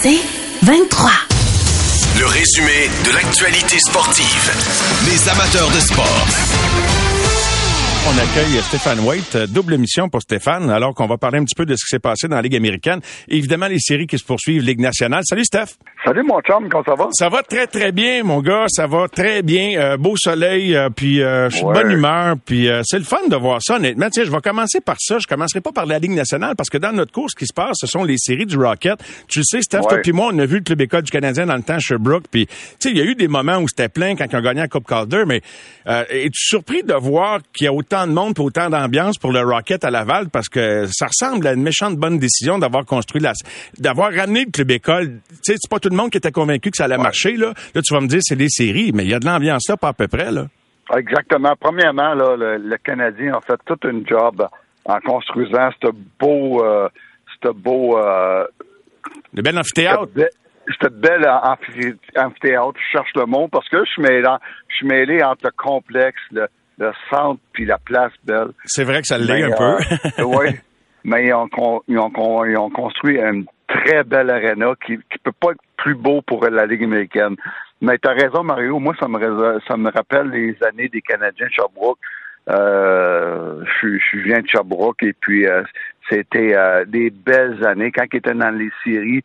C'est 23. Le résumé de l'actualité sportive. Les amateurs de sport. On accueille Stéphane White, euh, double émission pour Stéphane, alors qu'on va parler un petit peu de ce qui s'est passé dans la Ligue américaine. évidemment, les séries qui se poursuivent, Ligue nationale. Salut Steph. Salut mon chum, comment ça va? Ça va très très bien, mon gars. Ça va très bien. Euh, beau soleil, euh, puis je suis de bonne humeur, puis c'est le fun de voir ça. Honnêtement, tiens, je vais commencer par ça. Je commencerai pas par la Ligue nationale parce que dans notre cours, ce qui se passe, ce sont les séries du Rocket. Tu sais, Steph, toi puis moi, on a vu le club école du Canadien dans le temps Sherbrooke, puis tu sais, il y a eu des moments où c'était plein quand ils ont gagné la Coupe Calder, mais es-tu surpris de voir qu'il y a autant de monde, pour autant ambiance pour le Rocket à Laval parce que ça ressemble à une méchante bonne décision d'avoir construit la, d'avoir ramené le club école. Tu sais, c'est pas tout le monde qui était convaincu que ça allait marcher, là. Là, tu vas me dire, c'est des séries, mais il y a de l'ambiance là, pas à peu près, là. Exactement. Premièrement, là, le, Canadien a fait tout un job en construisant ce beau, euh, ce beau, euh, le bel amphithéâtre. Cette belle amphithéâtre, je cherche le mot parce que je suis mêlé, je suis mêlé entre le complexe, le, le centre puis la place belle. C'est vrai que ça l'est un peu. Euh, oui, mais ils ont, ils, ont, ils ont, construit une très belle arena qui ne peut pas être plus beau pour la Ligue américaine. Mais tu as raison, Mario. Moi, ça me, ça me rappelle les années des Canadiens de Sherbrooke. Euh, je, je, viens de Sherbrooke et puis euh, c'était euh, des belles années quand ils étaient dans les séries.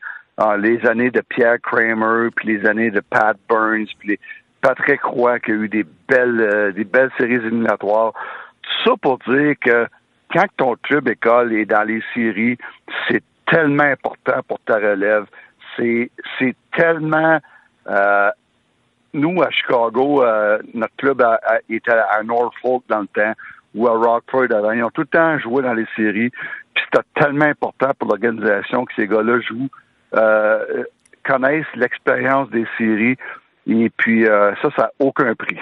les années de Pierre Kramer, puis les années de Pat Burns, puis les, Patrick Roy qui a eu des belles, euh, des belles séries éliminatoires. Tout ça pour dire que quand ton club école est dans les séries, c'est tellement important pour ta relève. C'est, c'est tellement. Euh, nous, à Chicago, euh, notre club était à Norfolk dans le temps, ou à Rockford avant. Ils ont tout le temps joué dans les séries. Puis c'était tellement important pour l'organisation que ces gars-là jouent, connaissent l'expérience des séries. Et puis euh, ça, ça n'a aucun prix.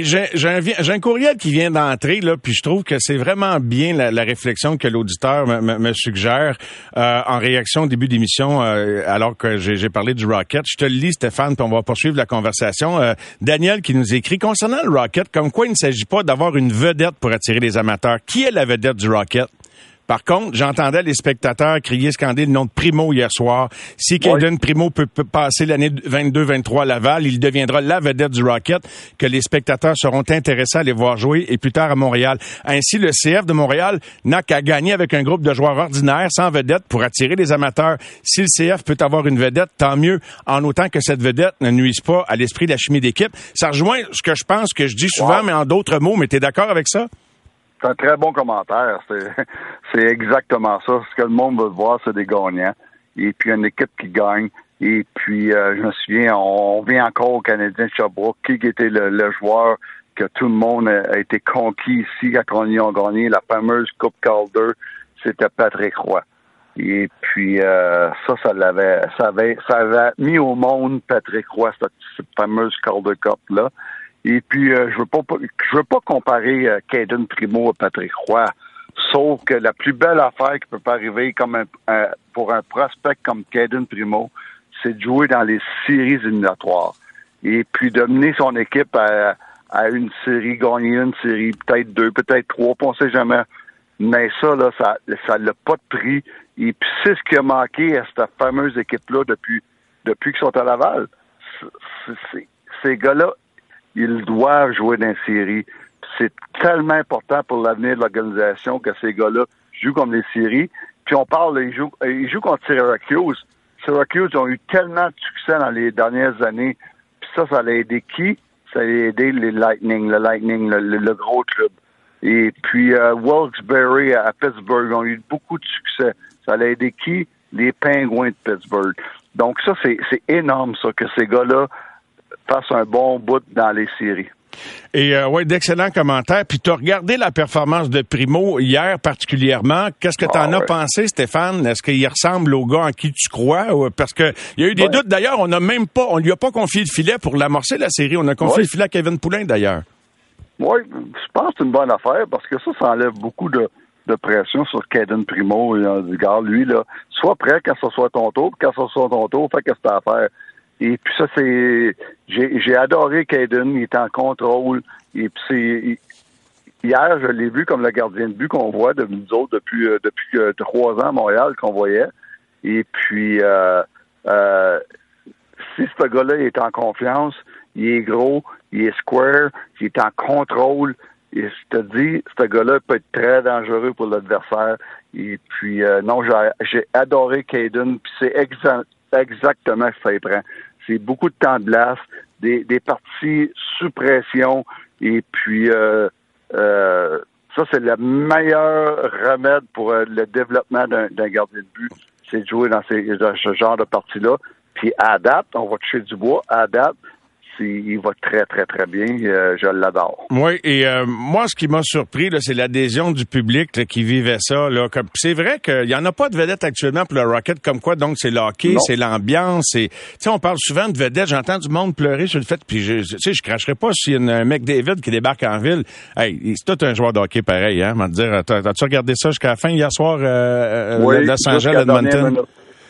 j'ai, un, courriel qui vient d'entrer, là, puis je trouve que c'est vraiment bien la, réflexion que l'auditeur me, suggère euh, en réaction au début d'émission, euh, alors que j'ai, parlé du Rocket. Je te le lis, Stéphane, puis on va poursuivre la conversation. Daniel qui nous écrit, concernant le Rocket, comme quoi il ne s'agit pas d'avoir une vedette pour attirer les amateurs. Qui est la vedette du Rocket? Par contre, j'entendais les spectateurs crier, scander le nom de Primo hier soir. Si Caden Primo peut, passer l'année 22-23 à Laval, il deviendra la vedette du Rocket que les spectateurs seront intéressés à aller voir jouer et plus tard à Montréal. Ainsi, le CF de Montréal n'a qu'à gagner avec un groupe de joueurs ordinaires sans vedette pour attirer les amateurs. Si le CF peut avoir une vedette, tant mieux, en autant que cette vedette ne nuise pas à l'esprit de la chimie d'équipe. Ça rejoint ce que je pense que je dis souvent, mais en d'autres mots. Mais tu es d'accord avec ça? C'est un très bon commentaire. C'est exactement ça. Ce que le monde veut voir, c'est des gagnants. Et puis une équipe qui gagne. Et puis, euh, je me souviens, on, vient encore au Canadien de Sherbrooke. Qui était le, joueur que tout le monde a, été conquis ici quand on y a gagné? La fameuse Coupe Calder? C'était Patrick Roy. Et puis euh, ça, ça l'avait, ça avait, ça avait mis au monde Patrick Roy cette, fameuse Calder Cup là. Et puis, euh, je veux pas, je veux pas comparer euh, Caden Primo à Patrick Roy, sauf que la plus belle affaire qui peut pas arriver comme un, pour un prospect comme Caden Primo, c'est de jouer dans les séries éliminatoires. Et puis de mener son équipe à, à une série, gagner une série, peut-être deux, peut-être trois, on sait jamais. Mais ça, là, ça ça n'a pas de prix. Et puis c'est ce qui a manqué à cette fameuse équipe-là depuis depuis qu'ils sont à Laval. ces gars-là ils doivent jouer dans les séries. C'est tellement important pour l'avenir de l'organisation que ces gars-là jouent comme les séries. Puis on parle, ils jouent, ils jouent contre Syracuse. Syracuse ont eu tellement de succès dans les dernières années. Puis ça, ça a aidé qui? Ça a aidé les Lightning, le Lightning, le, gros club. Et puis euh, Wilkes-Barre à Pittsburgh ont eu beaucoup de succès. Ça a aidé qui? Les Penguins de Pittsburgh. Donc ça, c'est énorme, ça, que ces gars-là fasse un bon bout dans les séries. Et euh, ouais, d'excellents commentaires. Puis tu as regardé la performance de Primo hier particulièrement. Qu'est-ce que tu en ah, as pensé, Stéphane? Est-ce qu'il ressemble au gars en qui tu crois? Parce que il y a eu des doutes. D'ailleurs, on n'a même pas, on lui a pas confié le filet pour l'amorcer la série. On a confié le filet à Kevin Poulain d'ailleurs. Oui, je pense que c'est une bonne affaire parce que ça, ça enlève beaucoup de, pression sur Kevin Primo. Il dit, lui, là, sois prêt quand ce soit ton tour, quand ce soit ton tour, fais que tu as à faire. Et puis ça, c'est. J'ai adoré Caden, il est en contrôle. Et puis c'est. Hier, je l'ai vu comme le gardien de but qu'on voit de nous autres depuis euh, depuis euh, trois ans à Montréal qu'on voyait. Et puis euh, euh, si ce gars-là est en confiance, il est gros, il est square, il est en contrôle, et je te dis, ce gars-là peut être très dangereux pour l'adversaire. Et puis, non, j'ai adoré Caden, puis c'est exactement ce que ça prend. Beaucoup de temps de glace, des, parties sous pression, et puis euh, euh, ça, c'est le meilleur remède pour le développement d'un gardien de but, c'est de jouer dans, ce genre de parties-là. Puis adapte, on va toucher du bois, adapte, il va très, très, très bien. Euh, je l'adore. Oui, et euh, moi, ce qui m'a surpris, c'est l'adhésion du public qui vivait ça. C'est vrai qu'il n'y en a pas de vedette actuellement pour le Rocket, comme quoi, donc, c'est le hockey, c'est l'ambiance. On parle souvent de vedette. J'entends du monde pleurer sur le fait, puis je sais, je cracherai pas s'il y a un mec David qui débarque en ville. Hey, c'est tout un joueur de hockey pareil, hein, dire. As-tu regardé ça jusqu'à la fin hier soir, euh, oui, Los Angeles, Edmonton?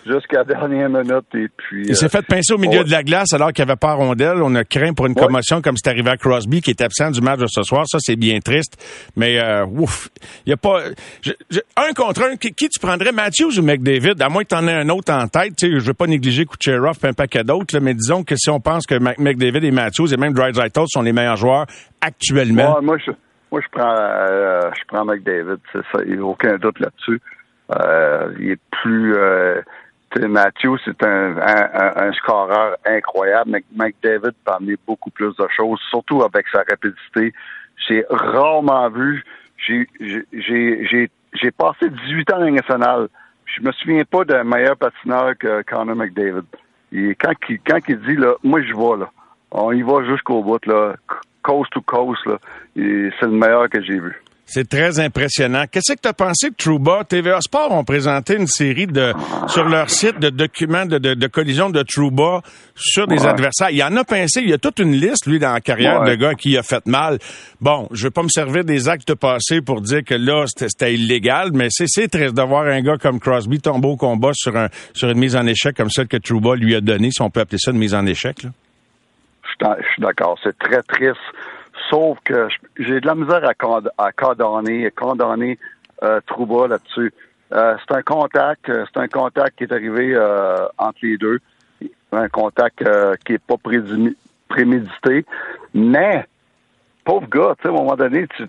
Jusqu'à la dernière minute. Et puis, il s'est fait pincer au milieu de la glace alors qu'il n'y avait pas rondelle. On a craint pour une commotion comme c'est arrivé à Crosby qui est absent du match de ce soir. Ça, c'est bien triste. Mais euh, ouf, il y a pas un contre un. Qui, tu prendrais, Matthews ou McDavid? À moins que tu en aies un autre en tête. Tu sais, je veux pas négliger Kucherov et un paquet d'autres, mais disons que si on pense que McDavid et Matthews et même Drysdale sont les meilleurs joueurs actuellement. moi, je, moi, je prends, euh, je prends McDavid. C'est ça. Il n'y a aucun doute là-dessus. Euh, il est plus Matthew, c'est un, un, scoreur incroyable. mais McDavid peut amener beaucoup plus de choses, surtout avec sa rapidité. J'ai rarement vu. J'ai j'ai passé 18 ans en national. Je me souviens pas d'un meilleur patineur que Connor McDavid. Et quand il, quand il dit là, moi je vais là, on y va jusqu'au bout là, coast to coast là, c'est le meilleur que j'ai vu. C'est très impressionnant. Qu'est-ce que tu as pensé que Trouba, TVA Sport ont présenté une série de sur leur site de documents de, de, de collision de Trouba sur des adversaires? Il y en a pincé, il y a toute une liste, lui, dans la carrière de gars qui a fait mal. Bon, je vais pas me servir des actes passés pour dire que là, c'était illégal, mais c'est triste de voir un gars comme Crosby tomber au combat sur, un, sur une mise en échec comme celle que Trouba lui a donnée, si on peut appeler ça une mise en échec. Là. Je suis d'accord. C'est très triste. Sauf que j'ai de la misère à, à condamner, condamner euh, Trouba là-dessus. Euh, c'est un contact, euh, c'est un contact qui est arrivé entre les deux, un contact qui est pas prémédité. Mais, pauvre gars, tu sais, à un moment donné, tu,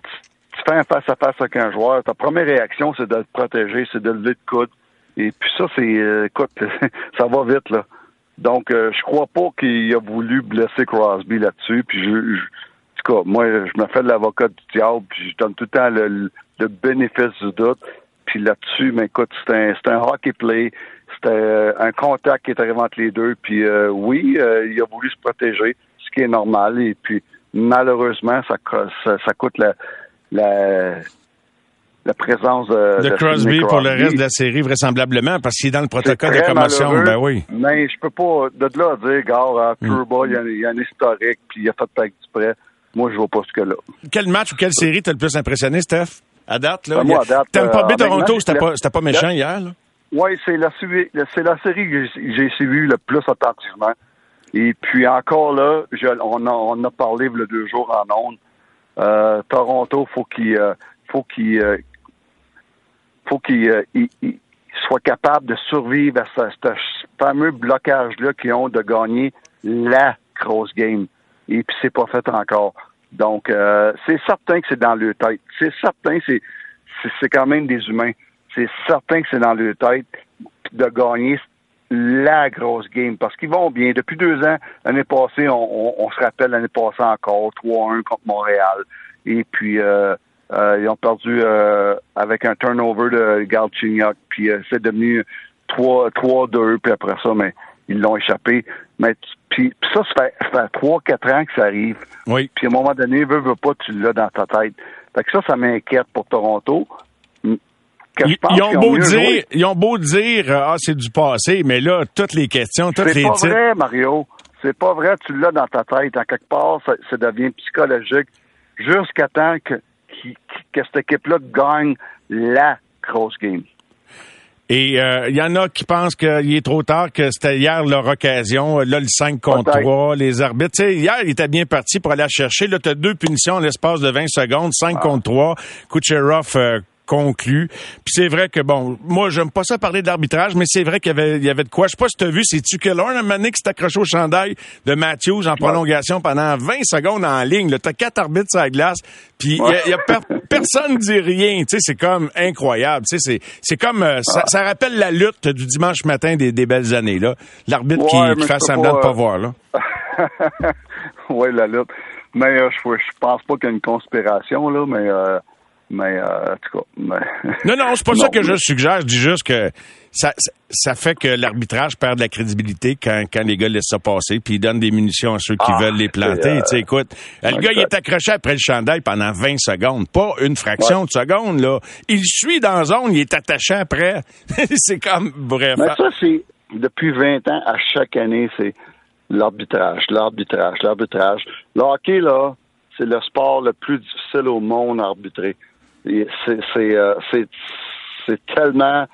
fais un face à face avec un joueur. Ta première réaction, c'est de le protéger, c'est de lever le coude. Et puis ça, c'est, écoute, ça va vite là. Donc, je crois pas qu'il a voulu blesser Crosby là-dessus. Puis je tout cas, moi, je me fais de l'avocat du diable, puis je donne tout le temps le, bénéfice du doute. Puis là-dessus, mais écoute, c'est un, un hockey play. C'était euh, un contact qui est arrivé entre les deux. Puis euh, oui, euh, il a voulu se protéger, ce qui est normal. Et puis malheureusement, ça, ça, coûte la, la, la présence de, de Crosby pour le reste de la série, vraisemblablement, parce qu'il est dans le protocole de commotion. Ben oui. Mais je peux pas, de là à dire, gars, mm. Turbo, il, y a, un historique, puis il a fait pas du prêt. Moi, je vois pas ce que là. Quel match ou quelle série t'as le plus impressionné, Steph? À date, là? Ben, moi, à date. pas euh, Toronto, c'était pas, pas méchant hier, là? Oui, c'est la, c'est la série que j'ai suivie le plus attentivement. Et puis encore là, on, a, on a parlé le deux jours en ondes. Euh, Toronto, faut qu'il euh, faut qu'il euh, faut qu'il soit capable de survivre à ce, ce fameux blocage-là qu'ils ont de gagner la grosse game et puis c'est pas fait encore. Donc, euh, c'est certain que c'est dans leur tête. C'est certain, c'est c'est quand même des humains. C'est certain que c'est dans leur tête de gagner la grosse game parce qu'ils vont bien. Depuis deux ans, l'année passée, on, se rappelle l'année passée encore 3-1 contre Montréal. Et puis euh, euh, ils ont perdu avec un turnover de Galchenyuk. Puis c'est devenu 3-2. Puis après ça, mais ils l'ont échappé. Mais puis, ça, ça fait, ça fait 3-4 ans que ça arrive. Oui. Puis à un moment donné, veux, veux pas, tu l'as dans ta tête. Fait que ça, ça m'inquiète pour Toronto. Ils, ont beau dire, ils ont beau dire, ah, c'est du passé, mais là, toutes les questions, toutes les C'est pas vrai, Mario. C'est pas vrai, tu l'as dans ta tête. En quelque part, ça, devient psychologique jusqu'à temps que, que cette équipe-là gagne la grosse game. Et il euh, y en a qui pensent qu'il est trop tard, que c'était hier leur occasion. Là, le 5 contre 3, les arbitres. sais, hier, il était bien parti pour aller chercher. Là, tu as deux punitions en l'espace de 20 secondes, 5 contre 3. Kucherov euh, conclu. Puis c'est vrai que, bon, moi, j'aime pas ça parler d'arbitrage, mais c'est vrai qu'il y avait, il y avait de quoi. Je sais pas si tu as vu, c'est Tucker un donné qui s'est accroché au chandail de Matthews en prolongation pendant 20 secondes en ligne. Tu as quatre arbitres sur la glace, puis il y a, personne dit rien. Tu sais, c'est comme incroyable. Tu sais, c'est comme... Euh, ça, rappelle la lutte du dimanche matin des, belles années, là. L'arbitre qui, fait semblant de pas voir, là. oui, la lutte. Mais euh, je, je pense pas qu'il y ait une conspiration, là, mais... Euh, mais euh, en tout cas. non, non, c'est pas ça que je suggère. Je dis juste que ça, ça fait que l'arbitrage perd de la crédibilité quand, quand les gars laissent ça passer, puis ils donnent des munitions à ceux qui ah, veulent les planter. tu sais, écoute, le gars, il est accroché après le chandail pendant 20 secondes, pas une fraction de seconde, là. Il suit dans la zone, il est attaché après. c'est comme, bref. Mais ça, c'est, depuis 20 ans, à chaque année, c'est l'arbitrage, l'arbitrage, l'arbitrage. Le hockey, là, c'est le sport le plus difficile au monde à arbitrer. Euh, c'est tellement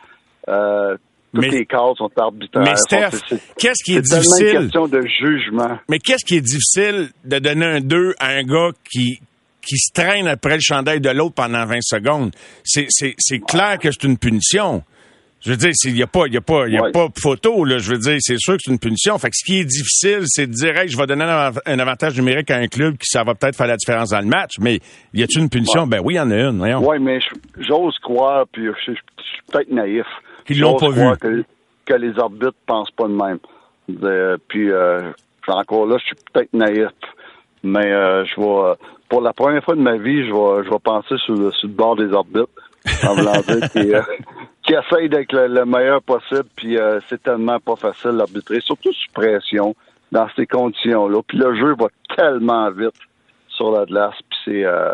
euh, toutes les cas sont arbitraires. Mais Steph, qu'est-ce qui est, difficile? C'est une question de jugement. Mais qu'est-ce qui est difficile de donner un 2 à un gars qui qui se traîne après le chandail de l'autre pendant 20 secondes? C'est clair que c'est une punition. Je veux dire, il n'y a pas, y a pas, y a pas photo, là. Je veux dire, c'est sûr que c'est une punition. Fait que ce qui est difficile, c'est de dire, hey, je vais donner un avantage numérique à un club qui ça va peut-être faire la différence dans le match. Mais y a-t-il une punition? Ben oui, il y en a une, voyons. Oui, mais j'ose croire, puis je, suis peut-être naïf. Qu'ils l'ont pas vu. Que, que, les arbitres pensent pas de même. puis, euh, encore là, je suis peut-être naïf. Mais euh, je vais, pour la première fois de ma vie, je vais, je vais penser sur le, sur le bord des arbitres. En voulant dire qui essaye d'être le, meilleur possible, puis euh, c'est tellement pas facile d'arbitrer, surtout sous pression, dans ces conditions-là. Puis le jeu va tellement vite sur la glace, puis c'est... Euh,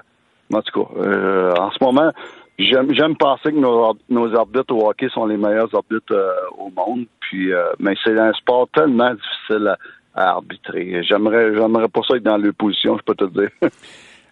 en tout cas, euh, en ce moment, j'aime, penser que nos, arbitres au hockey sont les meilleurs arbitres au monde, puis mais c'est un sport tellement difficile à, arbitrer. J'aimerais, j'aimerais pas ça être dans l'opposition, je peux te dire.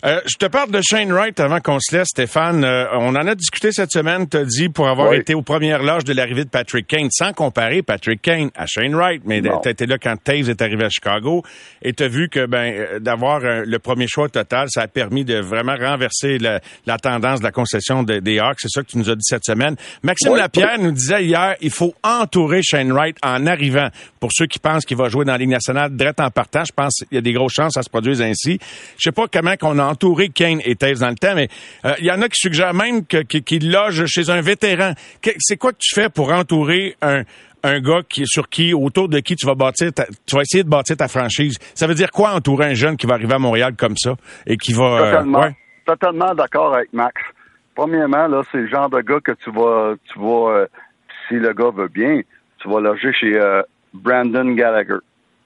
Euh, je te parle de Shane Wright avant qu'on se laisse, Stéphane. Euh, on en a discuté cette semaine, t'as dit, pour avoir été aux premières loges de l'arrivée de Patrick Kane, sans comparer Patrick Kane à Shane Wright, mais t'as été là quand Taves est arrivé à Chicago, et t'as vu que ben euh, d'avoir le premier choix total, ça a permis de vraiment renverser la, tendance de la concession des Hawks. C'est ça que tu nous as dit cette semaine. Maxime Lapierre nous disait hier, il faut entourer Shane Wright en arrivant. Pour ceux qui pensent qu'il va jouer dans la Ligue nationale, direct en partant, je pense qu'il y a des grosses chances à se produire ainsi. Je sais pas comment qu'on a entouré Kane et Taves dans le temps, mais euh, il y en a qui suggèrent même qu'il loge chez un vétéran. C'est quoi que tu fais pour entourer un, un gars qui, sur qui, autour de qui tu vas bâtir, tu vas essayer de bâtir ta franchise? Ça veut dire quoi entourer un jeune qui va arriver à Montréal comme ça et qui va. Euh, totalement, totalement d'accord avec Max. Premièrement, là, c'est le genre de gars que tu vas, tu vas, euh, si le gars veut bien, tu vas loger chez Brandon Gallagher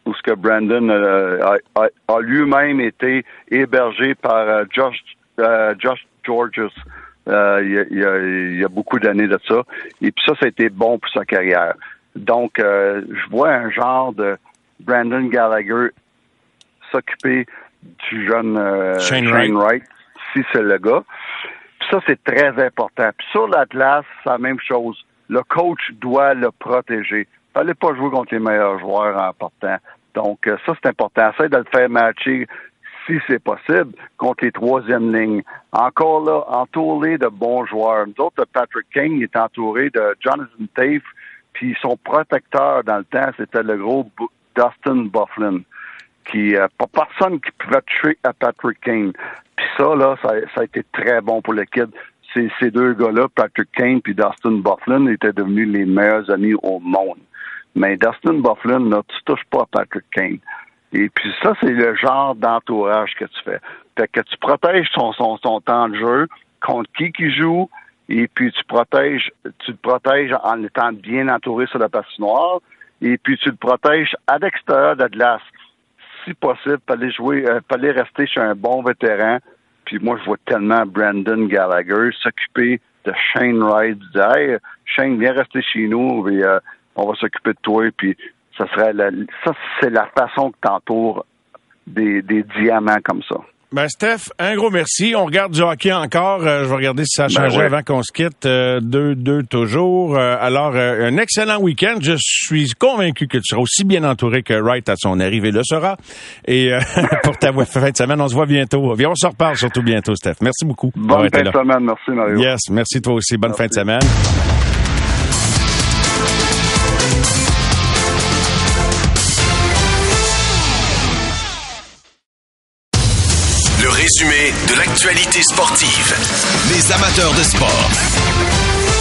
où ce que Brandon euh, a, lui-même été hébergé par euh, Josh, euh, Josh Georges. il, y a, beaucoup d'années de ça. Et puis ça, ça a été bon pour sa carrière. Donc, je vois un genre de Brandon Gallagher s'occuper du jeune Shane, Wright. si c'est le gars. Puis ça, c'est très important. Puis sur l'Atlas, c'est la même chose. Le coach doit le protéger fallait pas jouer contre les meilleurs joueurs en partant. Donc, euh, ça, c'est important. Essaye de le faire matcher si c'est possible, contre les troisièmes lignes. Encore là, entouré de bons joueurs. Nous autres, Patrick King est entouré de Jonathan Tafe, puis son protecteur dans le temps, c'était le gros Dustin Bufflin, qui euh, pas personne qui pouvait toucher à Patrick Kane. Puis ça, là, ça, a été très bon pour kid. Ces, deux gars-là, Patrick Kane puis Dustin Bufflin, étaient devenus les meilleurs amis au monde. Mais Dustin Bufflin, là, tu touches pas à Patrick Kane. Et puis ça, c'est le genre d'entourage que tu fais. Fait que tu protèges son, temps de jeu contre qui qui joue, et puis tu protèges, tu le protèges en étant bien entouré sur la patinoire, et puis tu le protèges à l'extérieur de la glace. Si possible, fallait jouer, euh, fallait rester chez un bon vétéran. Puis moi, je vois tellement Brandon Gallagher s'occuper de Shane Wright, Hey, Shane, viens rester chez nous, euh, on va s'occuper de toi, puis ça serait la, ça, c'est la façon que t'entoures des, des diamants comme ça. Ben, Steph, un gros merci. On regarde du hockey encore. Euh, je vais regarder si ça a ben changé avant qu'on se quitte. 2-2 euh, toujours. Euh, alors, un excellent week-end. Je suis convaincu que tu seras aussi bien entouré que Wright à son arrivée le sera. Et pour ta fin de semaine, on se voit bientôt. Et on se reparle surtout bientôt, Steph. Merci beaucoup. Bonne fin de semaine. Merci, Mario. Yes, merci toi aussi. Bonne fin de semaine. Résumé de l'actualité sportive. Les amateurs de sport.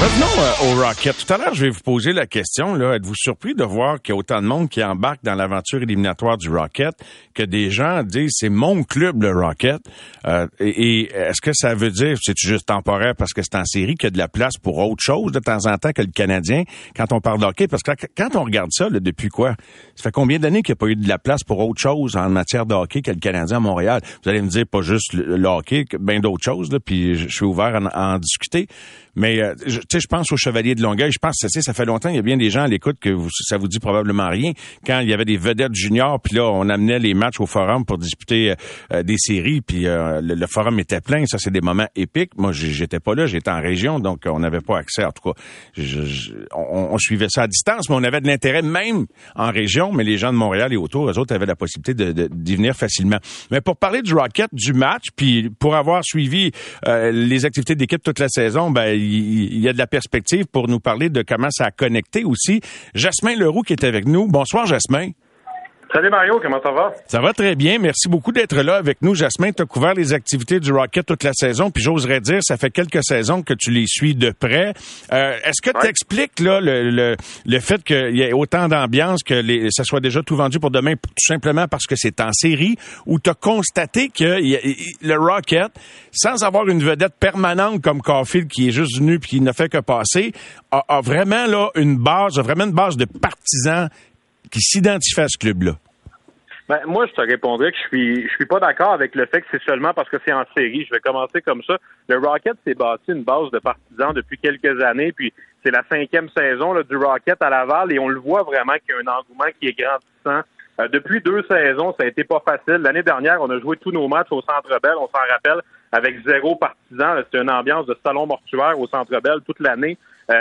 Revenons euh, au Rocket. Tout à l'heure, je vais vous poser la question. Là, êtes-vous surpris de voir qu'il y a autant de monde qui embarque dans l'aventure éliminatoire du Rocket, que des gens disent c'est mon club le Rocket? Euh, et, est-ce que ça veut dire c'est juste temporaire parce que c'est en série qu'il y a de la place pour autre chose de temps en temps que le Canadien quand on parle de hockey? Parce que quand on regarde ça, là, depuis quoi? Ça fait combien d'années qu'il n'y a pas eu de la place pour autre chose en matière de hockey que le Canadien à Montréal? Vous allez me dire pas juste le, hockey, bien d'autres choses. Là, puis je suis ouvert à en discuter. Mais euh, tu sais, je pense au Chevalier de Longueuil. Je pense que ça fait longtemps. Il y a bien des gens à l'écoute que ça vous dit probablement rien. Quand il y avait des vedettes juniors, puis là, on amenait les matchs au forum pour disputer euh, des séries, puis euh, le, forum était plein. Ça, c'est des moments épiques. Moi, j'étais pas là, j'étais en région, donc on n'avait pas accès. En tout cas, on, suivait ça à distance, mais on avait de l'intérêt même en région. Mais les gens de Montréal et autour, eux autres avaient la possibilité de, d'y venir facilement. Mais pour parler du Rocket, du match, puis pour avoir suivi les activités d'équipe toute la saison, ben il, y a de la perspective pour nous parler de comment ça a connecté aussi. Jasmin Leroux qui est avec nous. Bonsoir, Jasmin. Salut Mario, comment ça va? Ça va très bien. Merci beaucoup d'être là avec nous. Jasmin, tu as couvert les activités du Rocket toute la saison, puis j'oserais dire, ça fait quelques saisons que tu les suis de près. Euh, est-ce que tu expliques là, le, le, fait qu'il y ait autant d'ambiance, que les, ça soit déjà tout vendu pour demain, tout simplement parce que c'est en série, ou tu as constaté que le Rocket, sans avoir une vedette permanente comme Caulfield, qui est juste venu puis qui ne fait que passer, a, a vraiment là une base, a vraiment une base de partisans qui s'identifie à ce club-là? Ben, moi, je te répondrais que je suis je suis pas d'accord avec le fait que c'est seulement parce que c'est en série. Je vais commencer comme ça. Le Rocket s'est bâti une base de partisans depuis quelques années, puis c'est la cinquième saison là, du Rocket à Laval, et on le voit vraiment qu'il y a un engouement qui est grandissant. Euh, depuis deux saisons, ça a été pas facile. L'année dernière, on a joué tous nos matchs au Centre Bell, on s'en rappelle, avec zéro partisan. C'était une ambiance de salon mortuaire au Centre Bell toute l'année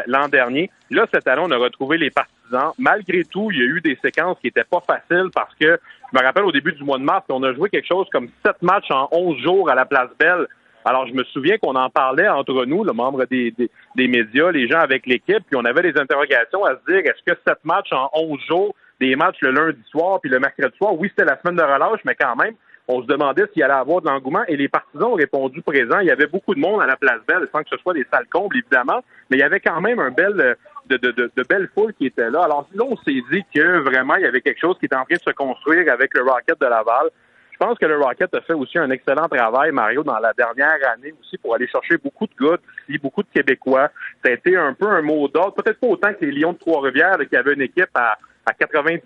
l'an dernier. Là, cette année, on a retrouvé les partisans Malgré tout, il y a eu des séquences qui n'étaient pas faciles parce que je me rappelle au début du mois de mars, on a joué quelque chose comme sept matchs en onze jours à la Place Belle. Alors, je me souviens qu'on en parlait entre nous, le membre des, des, médias, les gens avec l'équipe, puis on avait des interrogations à se dire, est-ce que sept matchs en onze jours, des matchs le lundi soir puis le mercredi soir, oui, c'était la semaine de relâche, mais quand même, on se demandait s'il allait avoir de l'engouement et les partisans ont répondu présent. Il y avait beaucoup de monde à la place Belle, sans que ce soit des salles combles, évidemment, mais il y avait quand même un bel, de, de, de, belles foules qui étaient là. Alors, là, on s'est dit que vraiment, il y avait quelque chose qui était en train de se construire avec le Rocket de Laval. Je pense que le Rocket a fait aussi un excellent travail, Mario, dans la dernière année aussi pour aller chercher beaucoup de gars d'ici, beaucoup de Québécois. Ça a été un peu un mot d'ordre, peut-être pas autant que les Lions de Trois-Rivières, qui avaient une équipe à à 98%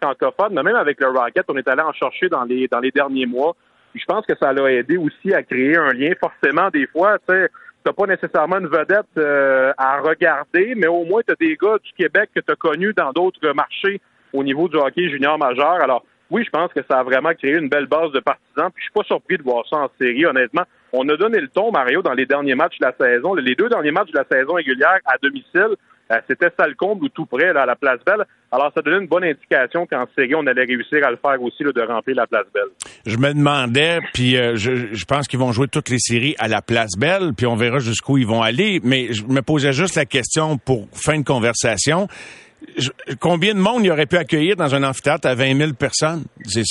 francophone, mais même avec le Rocket, on est allé en chercher dans les dans les derniers mois. je pense que ça l'a aidé aussi à créer un lien. Forcément, des fois, tu sais, t'as pas nécessairement une vedette euh, à regarder, mais au moins tu as des gars du Québec que tu as connus dans d'autres marchés au niveau du hockey junior majeur. Alors oui, je pense que ça a vraiment créé une belle base de partisans. Puis je suis pas surpris de voir ça en série, honnêtement. On a donné le ton, Mario, dans les derniers matchs de la saison. Les deux derniers matchs de la saison régulière à domicile, c'était comble ou tout près là, à la Place Belle. Alors, ça donnait une bonne indication qu'en série, on allait réussir à le faire aussi, là, de remplir la Place Belle. Je me demandais, puis euh, je, je, pense qu'ils vont jouer toutes les séries à la Place Belle, puis on verra jusqu'où ils vont aller. Mais je me posais juste la question pour fin de conversation. combien de monde il aurait pu accueillir dans un amphithéâtre à 20 000 personnes? C'est,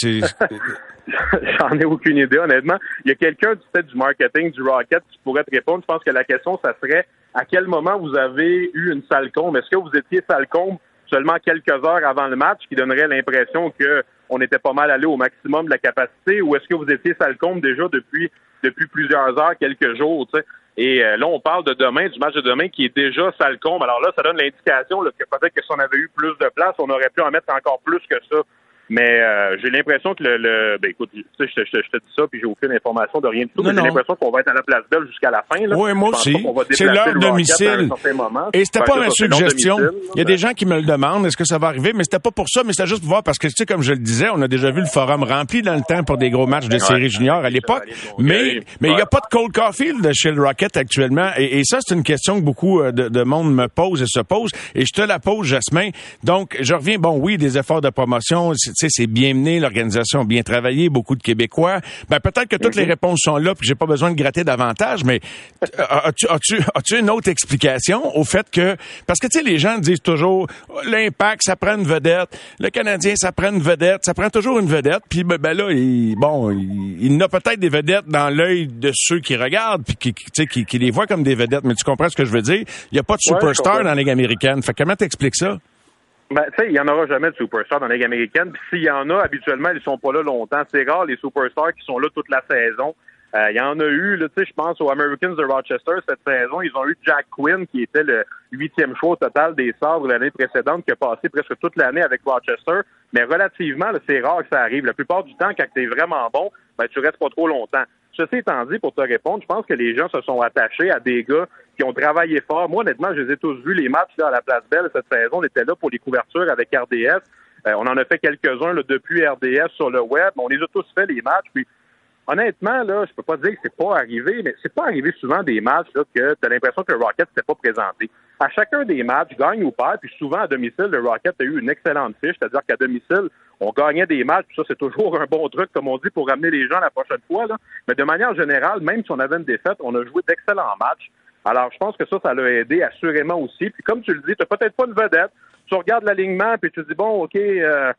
J'en ai aucune idée, honnêtement. Il y a quelqu'un du fait du marketing du Rocket qui pourrait te répondre. Je pense que la question, ça serait à quel moment vous avez eu une salle comble? Est-ce que vous étiez salle comble seulement quelques heures avant le match qui donnerait l'impression que on était pas mal allé au maximum de la capacité ou est-ce que vous étiez salle comble déjà depuis depuis plusieurs heures, quelques jours? Et euh, là, on parle de demain, du match de demain qui est déjà salle comble. Alors là, ça donne l'indication que peut-être que si on avait eu plus de place, on aurait pu en mettre encore plus que ça. Mais euh, j'ai l'impression que le, le ben écoute, sais, je, je, je, te dis ça, puis j'ai aucune information de rien du tout. mais j'ai l'impression qu'on va être à la place belle jusqu'à la fin. Là. Oui, moi aussi. C'est leur domicile. Et c'était pas ma suggestion. Il y a des gens qui me le demandent, est-ce que ça va arriver? Mais c'était pas pour ça, mais c'était juste pour voir parce que tu sais, comme je le disais, on a déjà vu le forum rempli dans le temps pour des gros matchs de série junior à l'époque. Mais mais il n'y a pas de Cold Caulfield chez le Rocket actuellement. Et, et ça, c'est une question que beaucoup euh, de, de, monde me pose et se pose. Et je te la pose, Jasmin. Donc, je reviens. Bon, oui, des efforts de promotion, sais, c'est bien mené l'organisation a bien travaillé, beaucoup de Québécois. Ben peut-être que toutes les réponses sont là, puis j'ai pas besoin de gratter davantage, mais euh, as-tu as-tu as-tu une autre explication au fait que parce que tu sais les gens disent toujours l'impact ça prend une vedette, le Canadien ça prend une vedette, ça prend toujours une vedette, puis ben, ben là il, bon il, il a peut-être des vedettes dans l'œil de ceux qui regardent puis qui, qui, qui, qui les voient comme des vedettes, mais tu comprends ce que je veux dire? Il y a pas de superstar dans la Ligue américaine. Fait comment t'expliques ça? Ben, tu sais, il n'y en aura jamais de superstars dans la Ligue américaine. Puis s'il y en a, habituellement, ils sont pas là longtemps. C'est rare, les superstars qui sont là toute la saison. Euh, il y en a eu, tu sais, je pense aux Americans de Rochester cette saison. Ils ont eu Jack Quinn, qui était le huitième choix au total des Sabres l'année précédente, qui a passé presque toute l'année avec Rochester. Mais relativement, c'est rare que ça arrive. La plupart du temps, quand tu es vraiment bon, ben, tu restes pas trop longtemps. Ceci étant dit, pour te répondre, je pense que les gens se sont attachés à des gars qui ont travaillé fort. Moi, honnêtement, je les ai tous vus, les matchs à la Place Belle cette saison. On était là pour les couvertures avec RDS. Euh, on en a fait quelques-uns depuis RDS sur le web. On les a tous fait, les matchs. Puis, honnêtement, là, je peux pas dire que c'est pas arrivé, mais c'est pas arrivé souvent des matchs là, que tu as l'impression que le Rocket s'était pas présenté. À chacun des matchs, gagne ou perd, puis souvent à domicile, le Rocket a eu une excellente fiche, c'est-à-dire qu'à domicile, on gagnait des matchs, puis ça, c'est toujours un bon truc, comme on dit, pour ramener les gens la prochaine fois. Là. Mais de manière générale, même si on avait une défaite, on a joué d'excellents matchs. Alors, je pense que ça, ça l'a aidé assurément aussi. Puis comme tu le dis, tu peut-être pas une vedette. Tu regardes l'alignement, puis tu te dis, bon, OK, euh,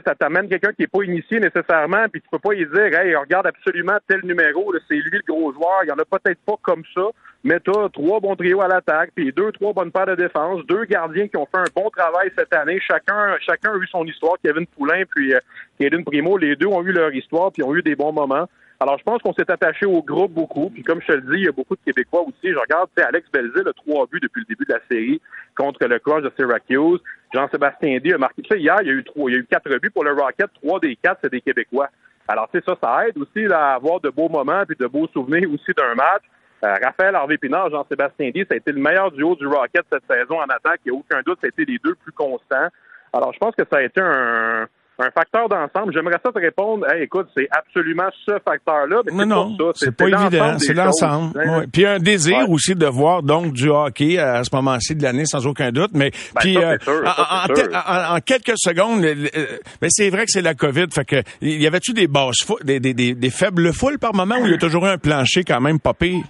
tu t'amènes quelqu'un qui est pas initié nécessairement, puis tu peux pas y dire, hey, regarde absolument tel numéro, c'est lui le gros joueur. Il y en a peut-être pas comme ça, mais tu as trois bons trios à l'attaque, puis deux, trois bonnes paires de défense, deux gardiens qui ont fait un bon travail cette année. Chacun, chacun a eu son histoire. Kevin Poulain puis euh, Kevin Primo, les deux ont eu leur histoire, puis ont eu des bons moments. Alors, je pense qu'on s'est attaché au groupe beaucoup. Puis, comme je te le dis, il y a beaucoup de Québécois aussi. Je regarde, tu sais, Alex Belzil a trois buts depuis le début de la série contre le Crush de Syracuse. Jean-Sébastien D a marqué. ça hier, il y a eu trois, il y a eu quatre buts pour le Rocket. Trois des quatre, c'est des Québécois. Alors, sais, ça, ça aide aussi à avoir de beaux moments puis de beaux souvenirs aussi d'un match. Euh, Raphaël Harvey Pinard, Jean-Sébastien D, ça a été le meilleur duo du Rocket cette saison en attaque. Il n'y a aucun doute, ça a été les deux plus constants. Alors, je pense que ça a été un, un facteur d'ensemble. J'aimerais ça te répondre, hey, écoute, c'est absolument ce facteur-là, mais non, c'est pas évident, c'est l'ensemble. Hein. Puis un désir aussi de voir donc du hockey à ce moment-ci de l'année, sans aucun doute. Mais ben, puis euh, en, quelques secondes, mais c'est vrai que c'est la COVID, fait que y avait-tu des basses des, des, des, des, faibles foules par moment où il y a toujours eu un plancher quand même pas pire?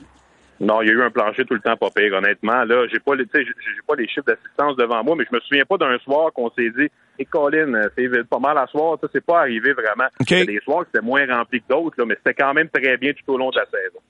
Non, il y a eu un plancher tout le temps pas pire, honnêtement. Là, j'ai pas les, j'ai pas les chiffres d'assistance devant moi, mais je me souviens pas d'un soir qu'on s'est dit, et Colin, c'est pas mal à soir, ça c'est pas arrivé vraiment. Okay. Des soirs c'était moins rempli que d'autres, mais c'était quand même très bien tout au long de la saison.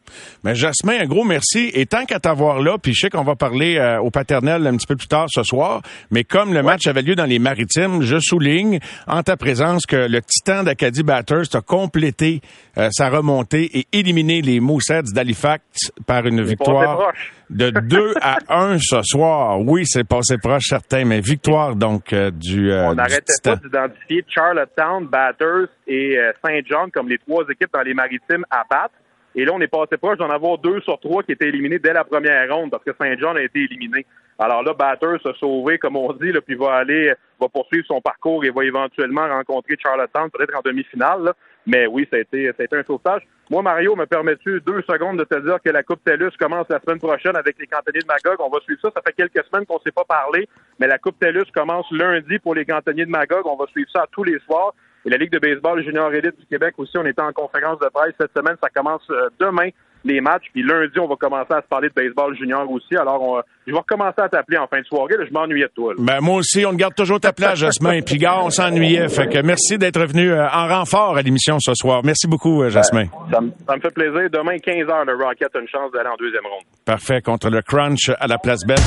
Mais Jasmin, un gros merci. Et tant qu'à t'avoir là, puis je sais qu'on va parler euh, au paternel un petit peu plus tard ce soir, mais comme le match avait lieu dans les Maritimes, je souligne en ta présence que le Titan d'Acadie Batters a complété euh, sa remontée et éliminé les Moussets d'Halifax par une victoire de 2 à 1 ce soir. Oui, c'est passé proche, certain, mais victoire donc euh, du. Euh, On n'arrêtait pas d'identifier Charlottetown, Batters et euh, Saint John comme les trois équipes dans les maritimes à battre. Et là, on est passé proche d'en avoir deux sur trois qui étaient éliminés dès la première ronde parce que Saint John a été éliminé. Alors là, Batters a sauvé, comme on dit, là, puis va aller, va poursuivre son parcours et va éventuellement rencontrer Charlottetown, peut-être en demi-finale. Mais oui, ça a, été, ça a été un sauvetage. Moi, Mario, me permets-tu deux secondes de te dire que la Coupe TELUS commence la semaine prochaine avec les cantonniers de Magog? On va suivre ça. Ça fait quelques semaines qu'on ne s'est pas parlé, mais la Coupe TELUS commence lundi pour les cantonniers de Magog. On va suivre ça tous les soirs. Et la Ligue de baseball junior élite du Québec aussi, on était en conférence de presse cette semaine. Ça commence euh, demain les matchs. Puis lundi, on va commencer à se parler de baseball junior aussi. Alors, je vais recommencer à t'appeler en fin de soirée. je m'ennuyais de toi. Ben, moi aussi, on garde toujours ta place, Jasmin. Puis, gars, on s'ennuyait. Fait que merci d'être venu euh, en renfort à l'émission ce soir. Merci beaucoup, euh, Jasmin. ça, me, fait plaisir. Demain, 15 h, le Rocket a une chance d'aller en deuxième ronde. Parfait. Contre le Crunch à la place Belle.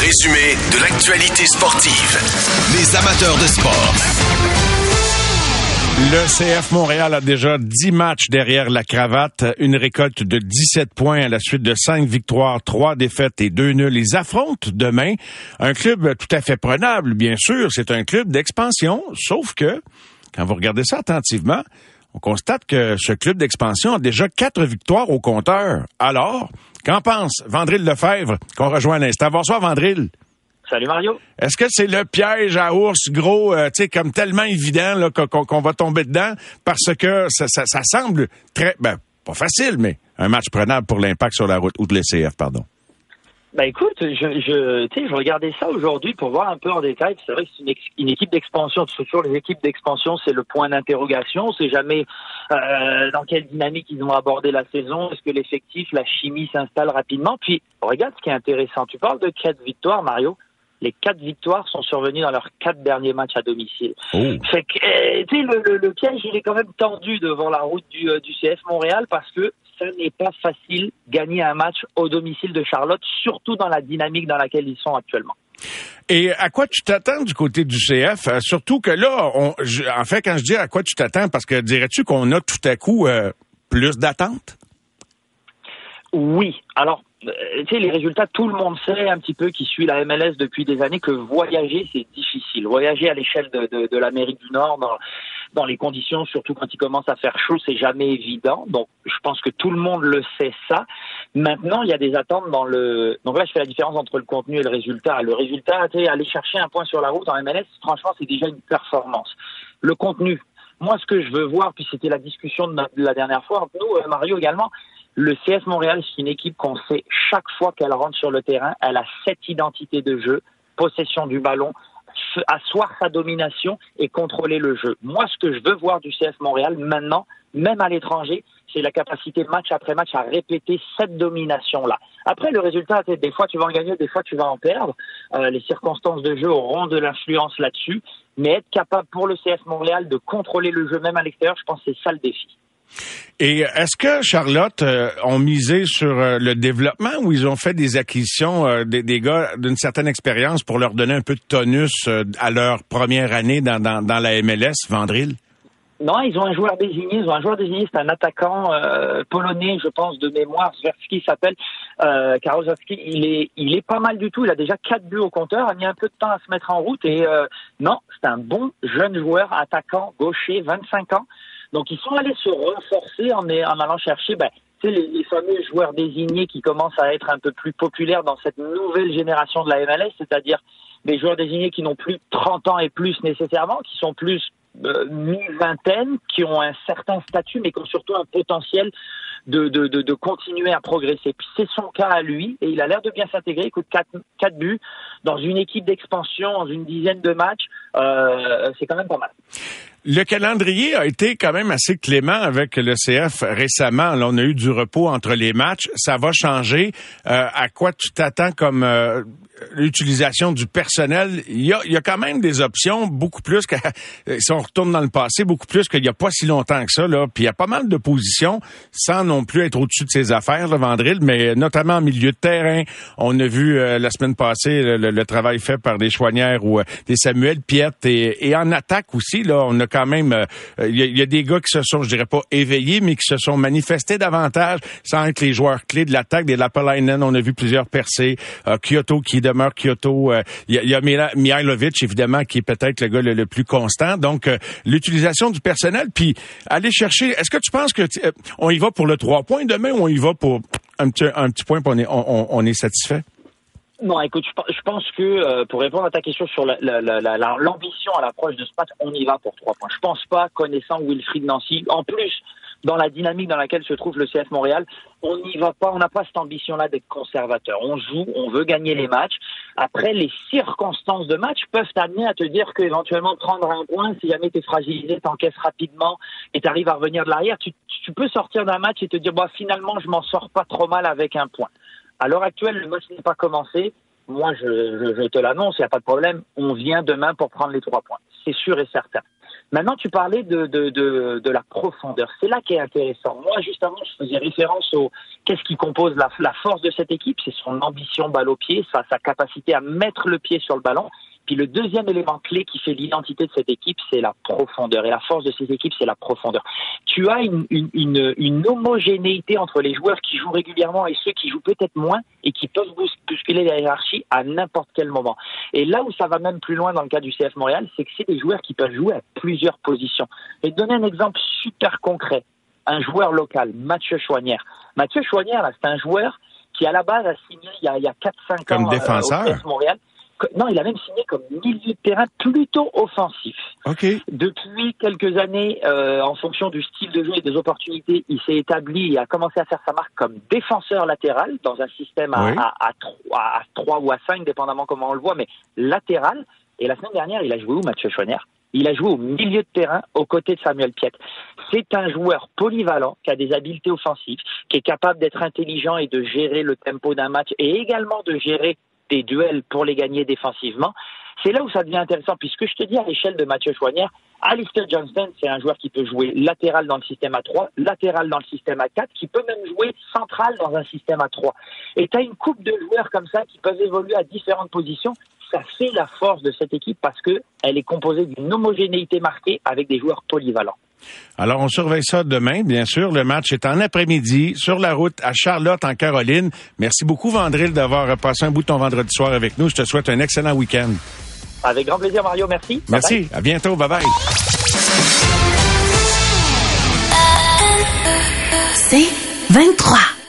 Résumé de l'actualité sportive. Les amateurs de sport. Le CF Montréal a déjà 10 matchs derrière la cravate, une récolte de 17 points à la suite de 5 victoires, 3 défaites et 2 nuls. Ils affrontent demain un club tout à fait prenable, bien sûr. C'est un club d'expansion, sauf que, quand vous regardez ça attentivement, on constate que ce club d'expansion a déjà 4 victoires au compteur. Alors, qu'en pense Vandril Lefebvre, qu'on rejoint à l'instant? Bonsoir, Vandril. Salut Mario. Est-ce que c'est le piège à ours gros, euh, tu sais, comme tellement évident là, qu'on, va tomber dedans? Parce que ça, ça, semble très, ben, pas facile, mais un match prenable pour l'impact sur la route, ou de l'ECF, pardon. Ben écoute, je, je, je regardais ça aujourd'hui pour voir un peu en détail. C'est vrai que c'est une, équipe d'expansion. Toujours les équipes d'expansion, c'est le point d'interrogation. On sait jamais euh, dans quelle dynamique ils vont aborder la saison. Est-ce que l'effectif, la chimie s'installe rapidement? Puis regarde ce qui est intéressant. Tu parles de quatre victoires, Mario les quatre victoires sont survenues dans leurs quatre derniers matchs à domicile. Oh. Fait que, eh, tu sais, le, le, piège, il est quand même tendu devant la route du, euh, du CF Montréal parce que ça n'est pas facile gagner un match au domicile de Charlotte, surtout dans la dynamique dans laquelle ils sont actuellement. Et à quoi tu t'attends du côté du CF? Euh, surtout que là, on, en fait, quand je dis à quoi tu t'attends, parce que dirais-tu qu'on a tout à coup euh, plus d'attentes? Oui. Alors, tu sais, les résultats, tout le monde sait un petit peu qui suit la MLS depuis des années que voyager, c'est difficile. Voyager à l'échelle de, de, de l'Amérique du Nord, dans, dans les conditions, surtout quand il commence à faire chaud, c'est jamais évident. Donc, je pense que tout le monde le sait ça. Maintenant, il y a des attentes dans le. Donc là, je fais la différence entre le contenu et le résultat. Le résultat, tu sais, aller chercher un point sur la route en MLS, franchement, c'est déjà une performance. Le contenu, moi, ce que je veux voir, puis c'était la discussion de, la dernière fois entre nous, euh, Mario également, le CS Montréal, c'est une équipe qu'on sait chaque fois qu'elle rentre sur le terrain, elle a cette identité de jeu, possession du ballon, asseoir sa domination et contrôler le jeu. Moi, ce que je veux voir du CS Montréal maintenant, même à l'étranger, c'est la capacité match après match à répéter cette domination-là. Après, le résultat, des fois tu vas en gagner, des fois tu vas en perdre. Euh, les circonstances de jeu auront de l'influence là-dessus, mais être capable pour le CS Montréal de contrôler le jeu même à l'extérieur, je pense que c'est ça le défi. Et est-ce que Charlotte euh, ont misé sur euh, le développement ou ils ont fait des acquisitions euh, des, gars d'une certaine expérience pour leur donner un peu de tonus à leur première année dans, dans, la MLS, Vandril? Non, ils ont un joueur désigné. Ils ont un joueur désigné, c'est un attaquant polonais, je pense, de mémoire. Zwerski s'appelle euh, Il est, il est pas mal du tout. Il a déjà quatre buts au compteur. Il a mis un peu de temps à se mettre en route. Et non, c'est un bon jeune joueur, attaquant, gaucher, 25 ans. Donc ils sont allés se renforcer en, allant chercher ben, les, les fameux joueurs désignés qui commencent à être un peu plus populaires dans cette nouvelle génération de la MLS, c'est-à-dire des joueurs désignés qui n'ont plus 30 ans et plus nécessairement, qui sont plus euh, mi-vingtaine, qui ont un certain statut, mais qui ont surtout un potentiel de, de, de, de continuer à progresser. Puis c'est son cas à lui, et il a l'air de bien s'intégrer. Il coûte 4, 4 buts dans une équipe d'expansion, dans une dizaine de matchs. Euh, c'est quand même pas mal. Le calendrier a été quand même assez clément avec le CF récemment. Là, on a eu du repos entre les matchs. Ça va changer. Euh, à quoi tu t'attends comme euh, l'utilisation du personnel? Il y, a, il y a quand même des options beaucoup plus que si on retourne dans le passé, beaucoup plus qu'il n'y a pas si longtemps que ça. Là. Puis il y a pas mal de positions sans non plus être au-dessus de ses affaires, le Vandril, mais notamment en milieu de terrain. On a vu euh, la semaine passée le, travail fait par des Chouanières ou des Samuel Piette et, et en attaque aussi. Là, on a quand même, euh, il y, a des gars qui se sont, je dirais pas éveillés, mais qui se sont manifestés davantage sans être les joueurs clés de l'attaque. Des Lapalainen, on a vu plusieurs percées. Euh, Kyoto qui demeure Kyoto. Euh, il y, a, Mihailovic, évidemment, qui est peut-être le gars le, plus constant. Donc, l'utilisation du personnel, puis aller chercher. Est-ce que tu penses que on y va pour le trois points demain ou on y va pour un petit, un petit point, pour on on est satisfait? Non, écoute, je pense que euh, pour répondre à ta question sur l'ambition à l'approche de ce match, on y va pour trois points. Je pense pas, connaissant Wilfried Nancy, en plus dans la dynamique dans laquelle se trouve le CF Montréal, on n'y va pas, on n'a pas cette ambition-là d'être conservateur. On joue, on veut gagner les matchs. Après, les circonstances de match peuvent t'amener à te dire qu'éventuellement prendre un point, si jamais tu es fragilisé, t'encaisses rapidement et tu arrives à revenir de l'arrière, tu, tu, peux sortir d'un match et te dire, bah, finalement, je m'en sors pas trop mal avec un point. À l'heure actuelle, le match n'est pas commencé. Moi, je, je, te l'annonce, il n'y a pas de problème. On vient demain pour prendre les trois points. C'est sûr et certain. Maintenant, tu parlais de, de, de, de la profondeur. C'est là qui est intéressant. Moi, juste avant, je faisais référence au qu'est-ce qui compose la, la force de cette équipe? C'est son ambition balle au pied, sa capacité à mettre le pied sur le ballon Puis le deuxième élément clé qui fait l'identité de cette équipe, c'est la profondeur. Et la force de cette équipe, c'est la profondeur. Tu as une, une, une, une, homogénéité entre les joueurs qui jouent régulièrement et ceux qui jouent peut-être moins et qui peuvent bousculer la hiérarchie à n'importe quel moment. Et là où ça va même plus loin dans le cas du CF Montréal, c'est que c'est des joueurs qui peuvent jouer à plusieurs positions. Et donner un exemple super concret. Un joueur local, Mathieu Chouanière. Mathieu Chouanière, c'est un joueur qui à la base a signé il y a, a 4-5 ans Comme défenseur. au CF Montréal non, il a même signé comme milieu de terrain plutôt offensif. Okay. Depuis quelques années, euh, en fonction du style de jeu et des opportunités, il s'est établi et a commencé à faire sa marque comme défenseur latéral dans un système à, Oui. à, à, 3, à 3 ou à 5, dépendamment comment on le voit, mais latéral. Et la semaine dernière, il a joué où, Mathieu Chouanière Il a joué au milieu de terrain aux côtés de Samuel Piet. C'est un joueur polyvalent qui a des habiletés offensives, qui est capable d'être intelligent et de gérer le tempo d'un match et également de gérer des duels pour les gagner défensivement. C'est là où ça devient intéressant, puisque je te dis à l'échelle de Mathieu Chouanière, Alistair Johnston, c'est un joueur qui peut jouer latéral dans le système A3, latéral dans le système A4, qui peut même jouer central dans un système A3. Et tu as une coupe de joueurs comme ça qui peuvent évoluer à différentes positions. Ça fait la force de cette équipe parce que elle est composée d'une homogénéité marquée avec des joueurs polyvalents. Alors, on surveille ça demain, bien sûr. Le match est en après-midi, sur la route à Charlotte, en Caroline. Merci beaucoup, Vandril, d'avoir passé un bout de ton vendredi soir avec nous. Je te souhaite un excellent week-end. Avec grand plaisir, Mario. Merci. Merci. Bye bye. À bientôt. Bye-bye. C'est 23.